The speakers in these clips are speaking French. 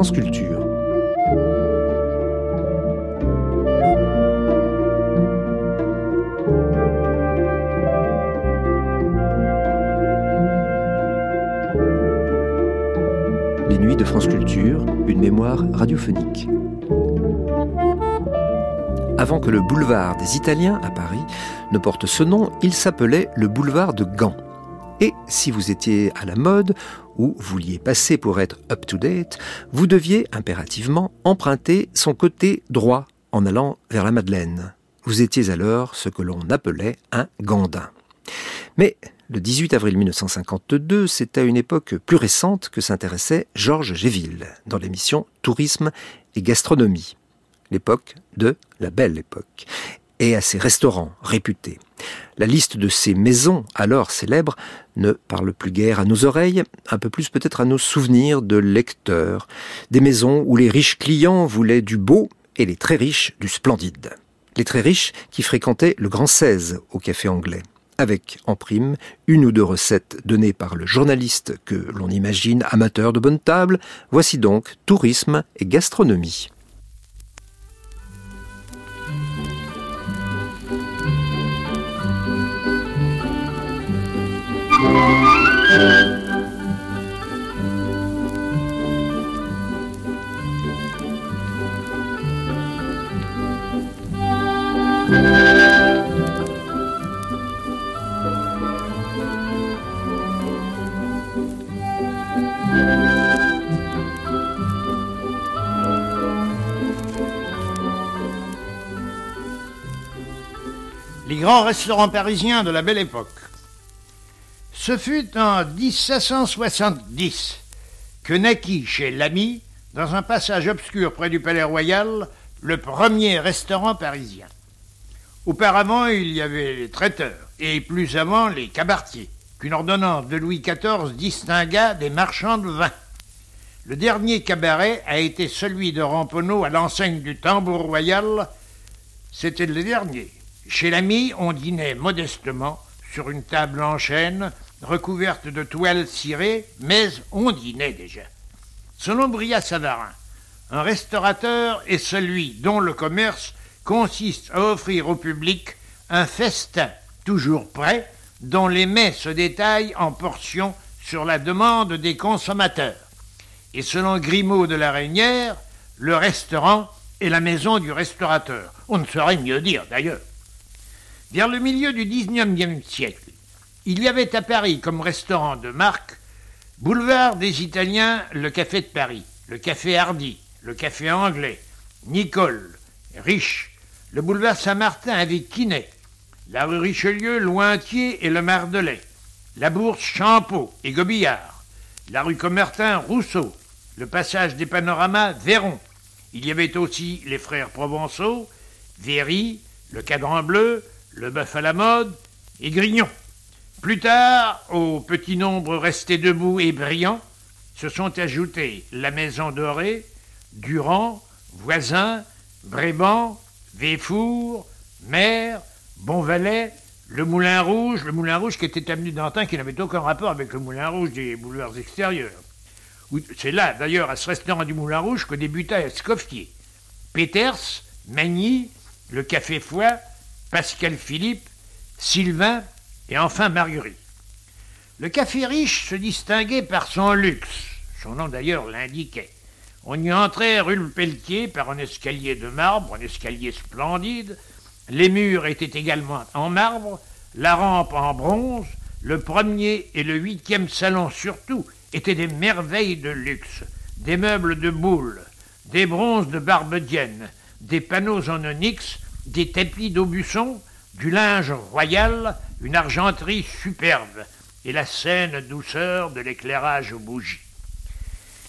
les nuits de France Culture. Une mémoire radiophonique. Avant que le boulevard des Italiens à Paris ne porte ce nom, il s'appelait le boulevard de Gand. Et si vous étiez à la mode ou vouliez passer pour être up-to-date, vous deviez impérativement emprunter son côté droit en allant vers la Madeleine. Vous étiez alors ce que l'on appelait un gandin. Mais le 18 avril 1952, c'est à une époque plus récente que s'intéressait Georges Géville dans l'émission Tourisme et gastronomie l'époque de la belle époque, et à ses restaurants réputés. La liste de ces maisons, alors célèbres, ne parle plus guère à nos oreilles, un peu plus peut-être à nos souvenirs de lecteurs, des maisons où les riches clients voulaient du beau et les très riches du splendide. Les très riches qui fréquentaient le Grand 16 au café anglais avec en prime une ou deux recettes données par le journaliste que l'on imagine amateur de bonne table. Voici donc tourisme et gastronomie. Les grands restaurants parisiens de la belle époque. Ce fut en 1770 que naquit chez l'ami, dans un passage obscur près du Palais Royal, le premier restaurant parisien. Auparavant, il y avait les traiteurs, et plus avant les cabaretiers, qu'une ordonnance de Louis XIV distingua des marchands de vin. Le dernier cabaret a été celui de Ramponneau à l'enseigne du tambour royal. C'était le dernier. Chez l'ami, on dînait modestement sur une table en chêne recouverte de toiles cirées, mais on dînait déjà. Selon Bria Savarin, un restaurateur est celui dont le commerce consiste à offrir au public un festin toujours prêt, dont les mets se détaillent en portions sur la demande des consommateurs. Et selon Grimaud de la Reynière, le restaurant est la maison du restaurateur. On ne saurait mieux dire d'ailleurs. Vers le milieu du XIXe siècle, il y avait à Paris comme restaurant de marque Boulevard des Italiens, le Café de Paris, le Café Hardy, le Café Anglais, Nicole, Riche, le boulevard Saint-Martin avec Quinet, la rue Richelieu, Lointier et le Mardelet, la bourse Champeau et Gobillard, la rue Commertin, Rousseau, le passage des panoramas, Véron. Il y avait aussi les frères Provençaux, Véry, le Cadran Bleu, le Bœuf à la mode et Grignon. Plus tard, au petit nombre resté debout et brillant, se sont ajoutés la Maison Dorée, Durand, Voisin, Bréban, Véfour, Maire, Bonvalet, le Moulin Rouge, le Moulin Rouge qui était avenue d'Antin, qui n'avait aucun rapport avec le Moulin Rouge des boulevards extérieurs. C'est là, d'ailleurs, à ce restaurant du Moulin Rouge que débuta Escoffier. Peters, Magny, le Café Foy, Pascal Philippe, Sylvain, et enfin Marguerite. Le café riche se distinguait par son luxe, son nom d'ailleurs l'indiquait. On y entrait rue le Pelletier par un escalier de marbre, un escalier splendide. Les murs étaient également en marbre, la rampe en bronze, le premier et le huitième salon surtout étaient des merveilles de luxe, des meubles de boulle, des bronzes de Barbedienne, des panneaux en onyx, des tapis d'Aubusson, du linge royal, une argenterie superbe et la saine douceur de l'éclairage aux bougies.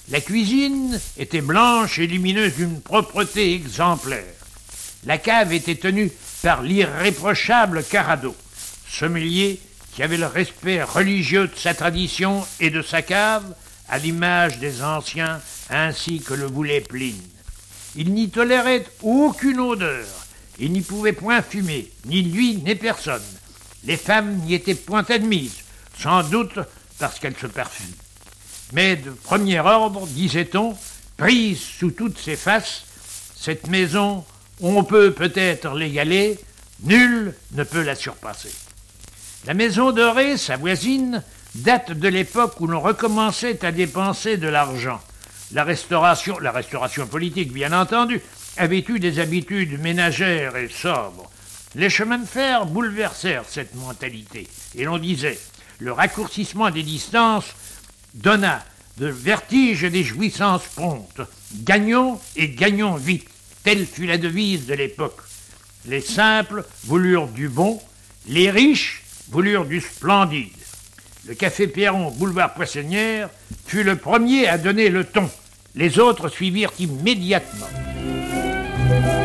La cuisine était blanche et lumineuse d'une propreté exemplaire. La cave était tenue par l'irréprochable Carado, sommelier qui avait le respect religieux de sa tradition et de sa cave, à l'image des anciens, ainsi que le voulait Pline. Il n'y tolérait aucune odeur, il n'y pouvait point fumer, ni lui, ni personne. Les femmes n'y étaient point admises, sans doute parce qu'elles se parfument. Mais de premier ordre, disait-on, prise sous toutes ses faces, cette maison, on peut peut-être l'égaler, nul ne peut la surpasser. La maison dorée, sa voisine, date de l'époque où l'on recommençait à dépenser de l'argent. La restauration, la restauration politique, bien entendu, avait eu des habitudes ménagères et sobres. Les chemins de fer bouleversèrent cette mentalité, et l'on disait le raccourcissement des distances donna de vertige et des jouissances promptes. Gagnons et gagnons vite. Telle fut la devise de l'époque. Les simples voulurent du bon, les riches voulurent du splendide. Le café Perron, boulevard Poissonnière, fut le premier à donner le ton. Les autres suivirent immédiatement. Thank you.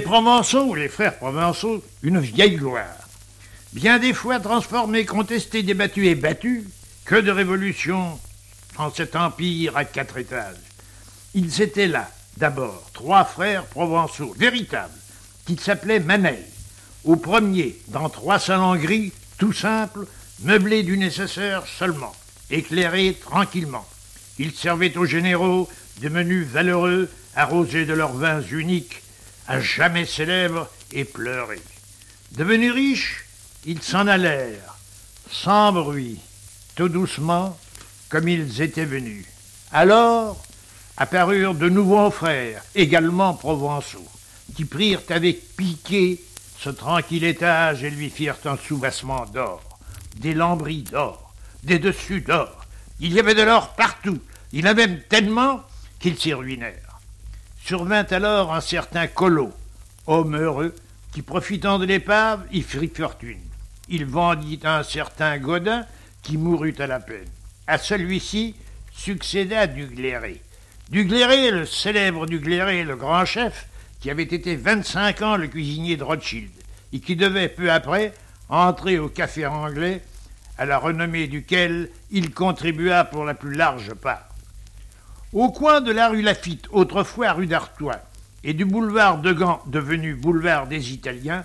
Les Provençaux, les frères Provençaux, une vieille gloire. Bien des fois transformés, contestés, débattus et battus, que de révolutions en cet empire à quatre étages. Ils étaient là, d'abord, trois frères provençaux, véritables, qui s'appelaient Manel. Au premier, dans trois salons gris, tout simples, meublés du nécessaire seulement, éclairés tranquillement. Ils servaient aux généraux des menus valeureux, arrosés de leurs vins uniques, à jamais célèbres et pleurés. Devenus riches, ils s'en allèrent, sans bruit, tout doucement, comme ils étaient venus. Alors apparurent de nouveaux frères, également provençaux, qui prirent avec piqué ce tranquille étage et lui firent un soubassement d'or, des lambris d'or, des dessus d'or. Il y avait de l'or partout, il en avait tellement qu'ils s'y ruinèrent. Survint alors un certain Collot, homme heureux, qui, profitant de l'épave, y fit fortune. Il vendit un certain Godin, qui mourut à la peine. À celui-ci succéda Dugléré. Dugléré, le célèbre Dugléré, le grand chef, qui avait été vingt-cinq ans le cuisinier de Rothschild, et qui devait peu après entrer au café anglais, à la renommée duquel il contribua pour la plus large part. Au coin de la rue Lafitte, autrefois rue d'Artois, et du boulevard de Gand, devenu boulevard des Italiens,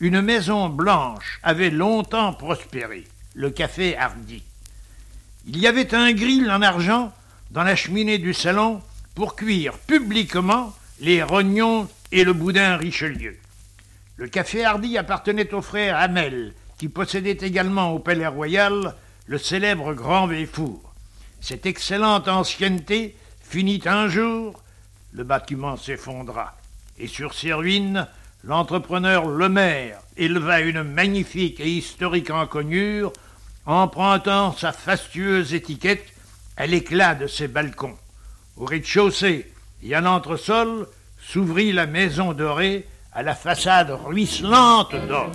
une maison blanche avait longtemps prospéré, le café Hardy. Il y avait un grill en argent dans la cheminée du salon pour cuire publiquement les rognons et le boudin Richelieu. Le café Hardy appartenait au frère Hamel, qui possédait également au Palais Royal le célèbre Grand Véfour. Cette excellente ancienneté Finit un jour, le bâtiment s'effondra, et sur ses ruines, l'entrepreneur Lemaire éleva une magnifique et historique encoignure, empruntant sa fastueuse étiquette à l'éclat de ses balcons. Au rez-de-chaussée et à l'entresol s'ouvrit la maison dorée à la façade ruisselante d'or.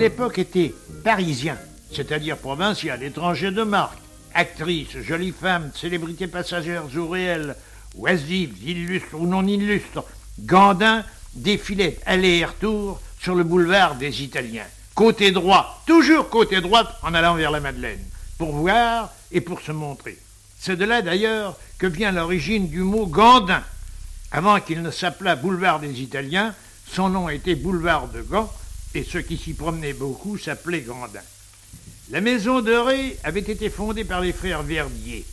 L'époque était parisien, c'est-à-dire provincial, étranger de marque, actrice, jolie femme, célébrité passagère ou réelle, oisive, illustre ou non illustre, Gandin défilait aller et retour sur le boulevard des Italiens. Côté droit, toujours côté droit en allant vers la Madeleine, pour voir et pour se montrer. C'est de là d'ailleurs que vient l'origine du mot Gandin. Avant qu'il ne s'appelât boulevard des Italiens, son nom était boulevard de Gand, et ceux qui s'y promenaient beaucoup s'appelaient Gandin. La maison de Ré avait été fondée par les frères Verdier.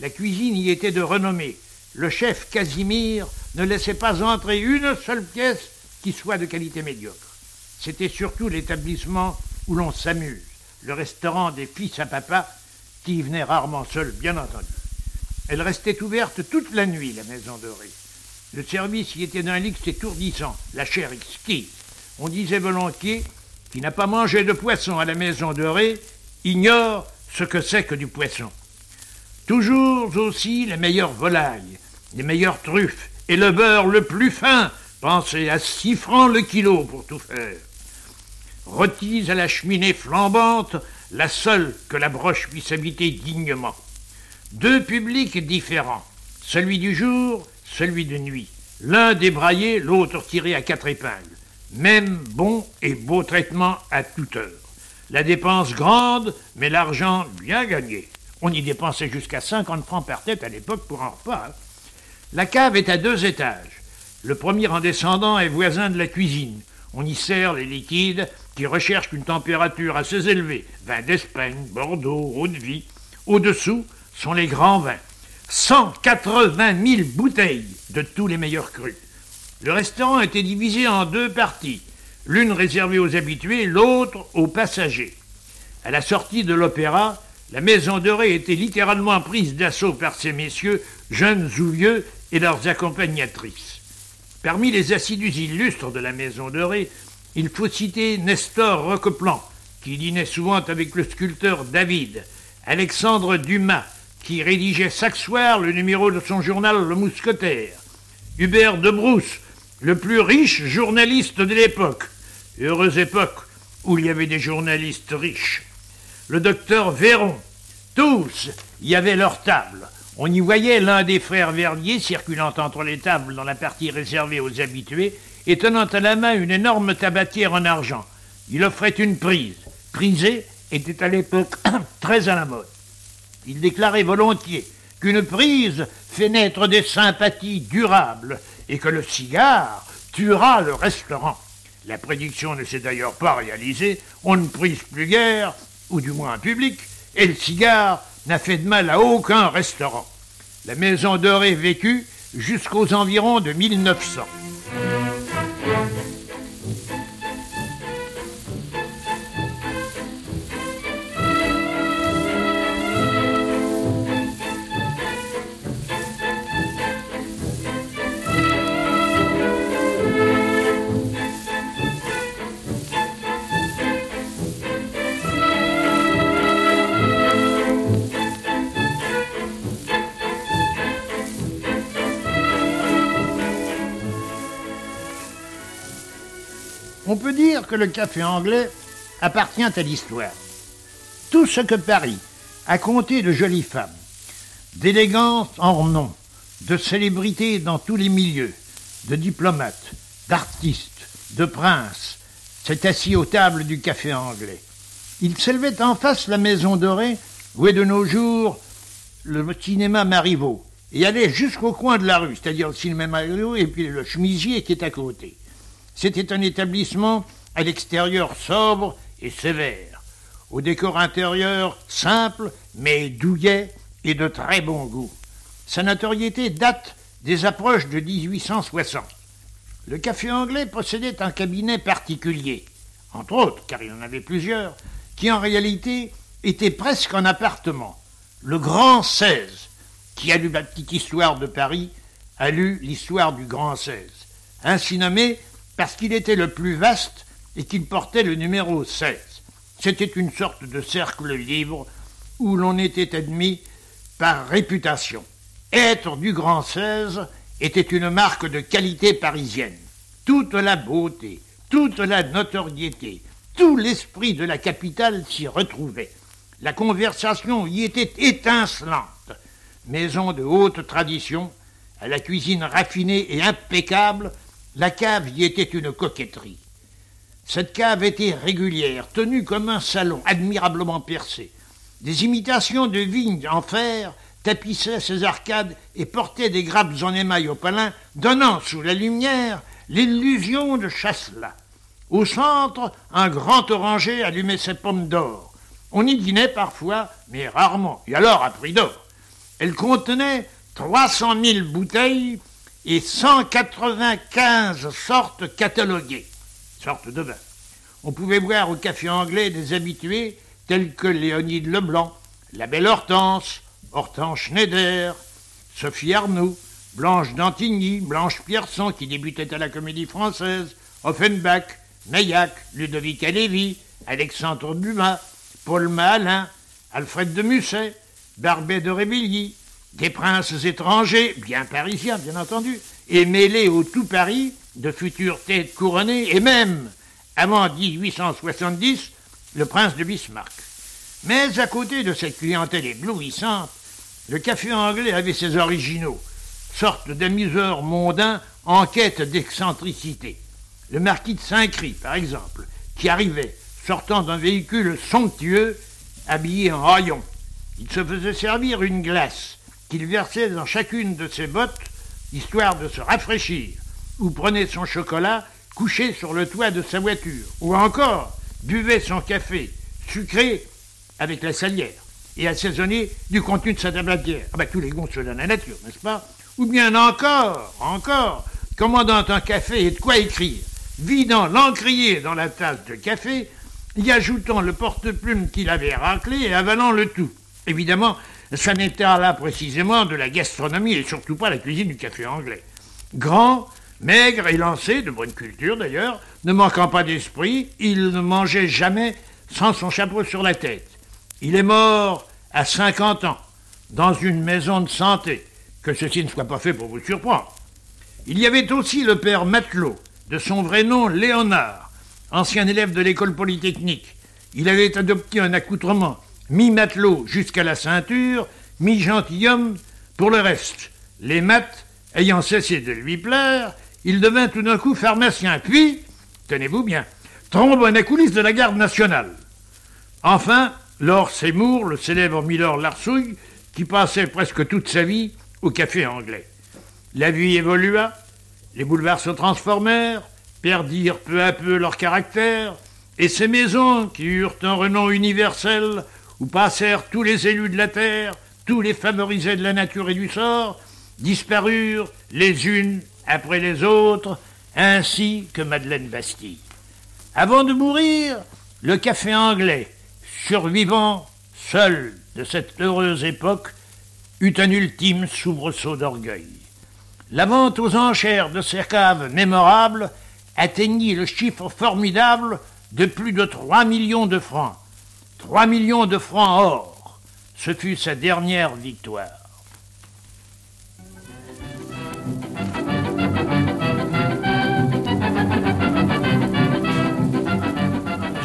La cuisine y était de renommée. Le chef Casimir ne laissait pas entrer une seule pièce qui soit de qualité médiocre. C'était surtout l'établissement où l'on s'amuse, le restaurant des fils à papa, qui y venait rarement seul, bien entendu. Elle restait ouverte toute la nuit, la maison de Ré. Le service y était d'un luxe étourdissant, la chair exquise. On disait volontiers qui n'a pas mangé de poisson à la maison de Ré ignore ce que c'est que du poisson. Toujours aussi les meilleures volailles, les meilleures truffes et le beurre le plus fin, pensez à six francs le kilo pour tout faire. Rôtis à la cheminée flambante, la seule que la broche puisse habiter dignement. Deux publics différents, celui du jour, celui de nuit. L'un débraillé, l'autre tiré à quatre épingles. Même bon et beau traitement à toute heure. La dépense grande, mais l'argent bien gagné. On y dépensait jusqu'à 50 francs par tête à l'époque pour un repas. Hein. La cave est à deux étages. Le premier en descendant est voisin de la cuisine. On y sert les liquides qui recherchent une température assez élevée. Vin d'Espagne, Bordeaux, eau-de-vie. Au-dessous sont les grands vins. 180 000 bouteilles de tous les meilleurs crus. Le restaurant était divisé en deux parties l'une réservée aux habitués, l'autre aux passagers. À la sortie de l'opéra, la maison de Ré était littéralement prise d'assaut par ces messieurs, jeunes ou vieux, et leurs accompagnatrices. Parmi les assidus illustres de la maison de Ré, il faut citer Nestor Roqueplan, qui dînait souvent avec le sculpteur David, Alexandre Dumas, qui rédigeait chaque soir le numéro de son journal Le Mousquetaire, Hubert de Brousse, le plus riche journaliste de l'époque, Heureuse époque où il y avait des journalistes riches. Le docteur Véron, tous y avaient leur table. On y voyait l'un des frères Verdier circulant entre les tables dans la partie réservée aux habitués et tenant à la main une énorme tabatière en argent. Il offrait une prise. Priser était à l'époque très à la mode. Il déclarait volontiers qu'une prise fait naître des sympathies durables et que le cigare tuera le restaurant. La prédiction ne s'est d'ailleurs pas réalisée, on ne prise plus guère, ou du moins un public, et le cigare n'a fait de mal à aucun restaurant. La maison dorée vécut jusqu'aux environs de 1900. Le café anglais appartient à l'histoire. Tout ce que Paris a compté de jolies femmes, d'élégance en nom, de célébrités dans tous les milieux, de diplomates, d'artistes, de princes, s'est assis aux tables du café anglais. Il s'élevait en face la maison dorée, où est de nos jours le cinéma Marivaux, et allait jusqu'au coin de la rue, c'est-à-dire le cinéma Marivaux et puis le chemisier qui est à côté. C'était un établissement à l'extérieur sobre et sévère, au décor intérieur simple mais douillet et de très bon goût. Sa notoriété date des approches de 1860. Le café anglais possédait un cabinet particulier, entre autres, car il en avait plusieurs, qui en réalité était presque un appartement. Le Grand 16, qui a lu la petite histoire de Paris, a lu l'histoire du Grand 16. Ainsi nommé parce qu'il était le plus vaste et qu'il portait le numéro 16. C'était une sorte de cercle libre où l'on était admis par réputation. Être du Grand 16 était une marque de qualité parisienne. Toute la beauté, toute la notoriété, tout l'esprit de la capitale s'y retrouvait. La conversation y était étincelante. Maison de haute tradition, à la cuisine raffinée et impeccable, la cave y était une coquetterie. Cette cave était régulière, tenue comme un salon, admirablement percé. Des imitations de vignes en fer tapissaient ses arcades et portaient des grappes en émail au palin, donnant sous la lumière l'illusion de Chasselas. Au centre, un grand oranger allumait ses pommes d'or. On y dînait parfois, mais rarement, et alors à prix d'or. Elle contenait 300 000 bouteilles et 195 sortes cataloguées, On pouvait boire au café anglais des habitués tels que Léonide Leblanc, la belle Hortense, Hortense Schneider, Sophie Arnoux, Blanche d'Antigny, Blanche Pierson qui débutait à la comédie française, Offenbach, Meillac, Ludovic Alévi, Alexandre Dumas, Paul Malin, Alfred de Musset, Barbet de Rébilly, des princes étrangers, bien parisiens bien entendu, et mêlés au tout Paris de futures têtes couronnées, et même, avant 1870, le prince de Bismarck. Mais à côté de cette clientèle éblouissante, le café anglais avait ses originaux, sorte d'amuseurs mondains en quête d'excentricité. Le marquis de Saint-Cry, par exemple, qui arrivait, sortant d'un véhicule somptueux, habillé en rayon. Il se faisait servir une glace qu'il versait dans chacune de ses bottes, histoire de se rafraîchir, ou prenait son chocolat couché sur le toit de sa voiture, ou encore buvait son café sucré avec la salière et assaisonné du contenu de sa tablatière. Ah ben, tous les goûts se donnent à la nature, n'est-ce pas? Ou bien encore, encore, commandant un café et de quoi écrire, vidant l'encrier dans la tasse de café, y ajoutant le porte-plume qu'il avait raclé et avalant le tout. Évidemment, ça n'était là précisément de la gastronomie et surtout pas la cuisine du café anglais. Grand, maigre et lancé, de bonne culture d'ailleurs, ne manquant pas d'esprit, il ne mangeait jamais sans son chapeau sur la tête. Il est mort à 50 ans, dans une maison de santé, que ceci ne soit pas fait pour vous surprendre. Il y avait aussi le père Matelot, de son vrai nom Léonard, ancien élève de l'école polytechnique. Il avait adopté un accoutrement mi-matelot jusqu'à la ceinture, mi-gentilhomme pour le reste. Les maths ayant cessé de lui plaire, il devint tout d'un coup pharmacien, puis, tenez-vous bien, trombone à coulisses de la garde nationale. Enfin, Lord Seymour, le célèbre Milord Larsouille, qui passait presque toute sa vie au café anglais. La vie évolua, les boulevards se transformèrent, perdirent peu à peu leur caractère, et ces maisons, qui eurent un renom universel, où passèrent tous les élus de la terre, tous les favorisés de la nature et du sort, disparurent les unes après les autres, ainsi que Madeleine Bastille. Avant de mourir, le café anglais, survivant seul de cette heureuse époque, eut un ultime soubresaut d'orgueil. La vente aux enchères de ces caves mémorables atteignit le chiffre formidable de plus de trois millions de francs. Trois millions de francs or. Ce fut sa dernière victoire.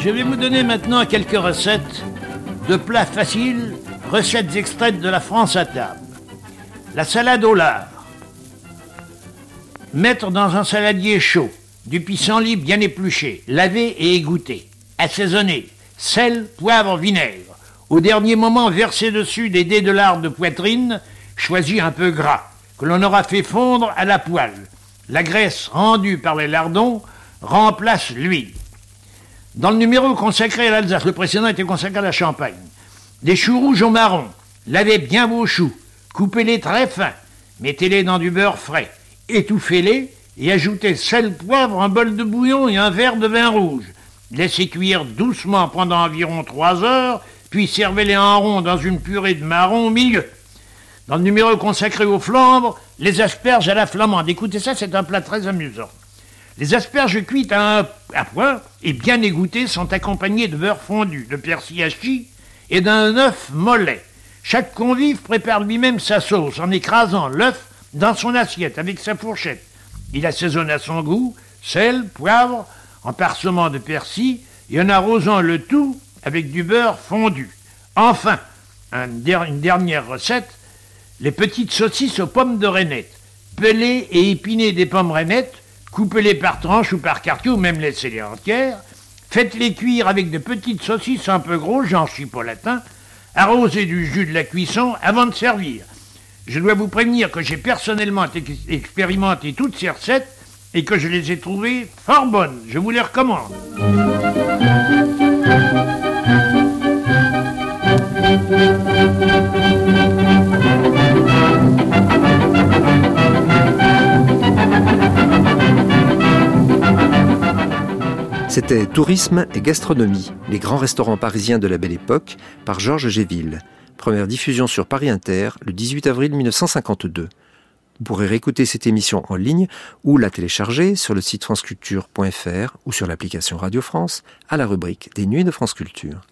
Je vais vous donner maintenant quelques recettes de plats faciles, recettes extraites de la France à table. La salade au lard. Mettre dans un saladier chaud du pissenlit bien épluché, lavé et égoutté, assaisonné, sel, poivre, vinaigre. Au dernier moment, verser dessus des dés de lard de poitrine, choisis un peu gras, que l'on aura fait fondre à la poêle. La graisse rendue par les lardons remplace l'huile. Dans le numéro consacré à l'Alsace, le précédent était consacré à la Champagne. Des choux rouges au marron. Lavez bien vos choux. Coupez-les très fins. Mettez-les dans du beurre frais. Étouffez-les et ajoutez sel, poivre, un bol de bouillon et un verre de vin rouge. Laissez cuire doucement pendant environ trois heures, puis servez-les en rond dans une purée de marron au milieu. Dans le numéro consacré aux flambres, les asperges à la flamande. Écoutez ça, c'est un plat très amusant. Les asperges cuites à, point et bien égouttées sont accompagnées de beurre fondu, de persil hachis et d'un œuf mollet. Chaque convive prépare lui-même sa sauce en écrasant l'œuf dans son assiette avec sa fourchette. Il assaisonne à son goût, sel, poivre, en parsemant de persil et en arrosant le tout avec du beurre fondu. Enfin, une dernière recette, les petites saucisses aux pommes de reinette. Pelez et épinez des pommes rainettes Coupez-les par tranches ou par quartier, ou même laissez-les entières. Faites-les cuire avec de petites saucisses un peu grosses, genre chipolatin, arrosez du jus de la cuisson avant de servir. Je dois vous prévenir que j'ai personnellement expérimenté toutes ces recettes et que je les ai trouvées fort bonnes. Je vous les recommande. C'était Tourisme et gastronomie, les grands restaurants parisiens de la belle époque, par Georges Géville. Première diffusion sur Paris Inter le 18 avril 1952. Vous pourrez réécouter cette émission en ligne ou la télécharger sur le site franceculture.fr ou sur l'application Radio France à la rubrique des Nuits de France Culture.